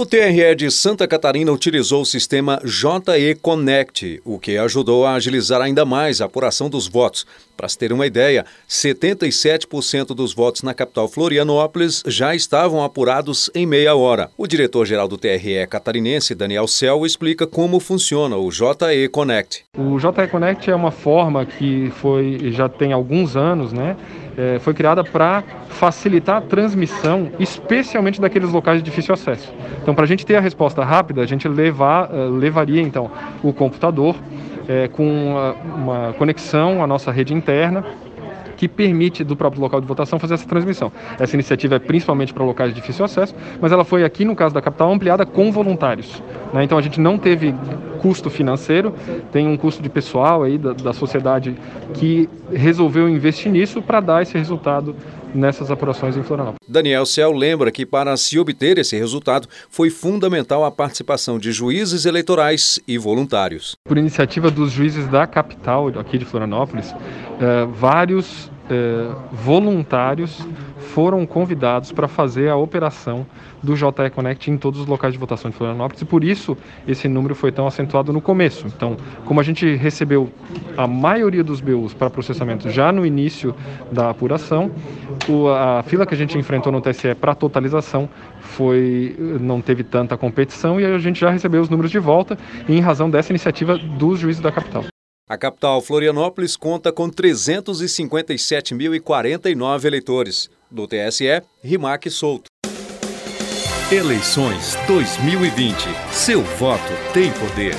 O TRE de Santa Catarina utilizou o sistema JE Connect, o que ajudou a agilizar ainda mais a apuração dos votos. Para se ter uma ideia, 77% dos votos na capital Florianópolis já estavam apurados em meia hora. O diretor-geral do TRE catarinense, Daniel Cel, explica como funciona o JE Connect. O JE Connect é uma forma que foi já tem alguns anos, né? É, foi criada para facilitar a transmissão, especialmente daqueles locais de difícil acesso. Então, para a gente ter a resposta rápida, a gente levar, uh, levaria então o computador é, com uma, uma conexão à nossa rede interna que permite do próprio local de votação fazer essa transmissão. Essa iniciativa é principalmente para locais de difícil acesso, mas ela foi aqui no caso da capital ampliada com voluntários. Né? Então a gente não teve custo financeiro, tem um custo de pessoal aí da, da sociedade que resolveu investir nisso para dar esse resultado nessas apurações em Florianópolis. Daniel Cel lembra que para se obter esse resultado foi fundamental a participação de juízes eleitorais e voluntários. Por iniciativa dos juízes da capital aqui de Florianópolis, eh, vários eh, voluntários foram convidados para fazer a operação do JE Connect em todos os locais de votação de Florianópolis e por isso esse número foi tão acentuado no começo. Então, como a gente recebeu a maioria dos BUs para processamento já no início da apuração, a fila que a gente enfrentou no TSE para totalização foi não teve tanta competição e a gente já recebeu os números de volta em razão dessa iniciativa dos juízes da capital. A capital, Florianópolis, conta com 357.049 eleitores. Do TSE, Rimac Souto. Eleições 2020. Seu voto tem poder.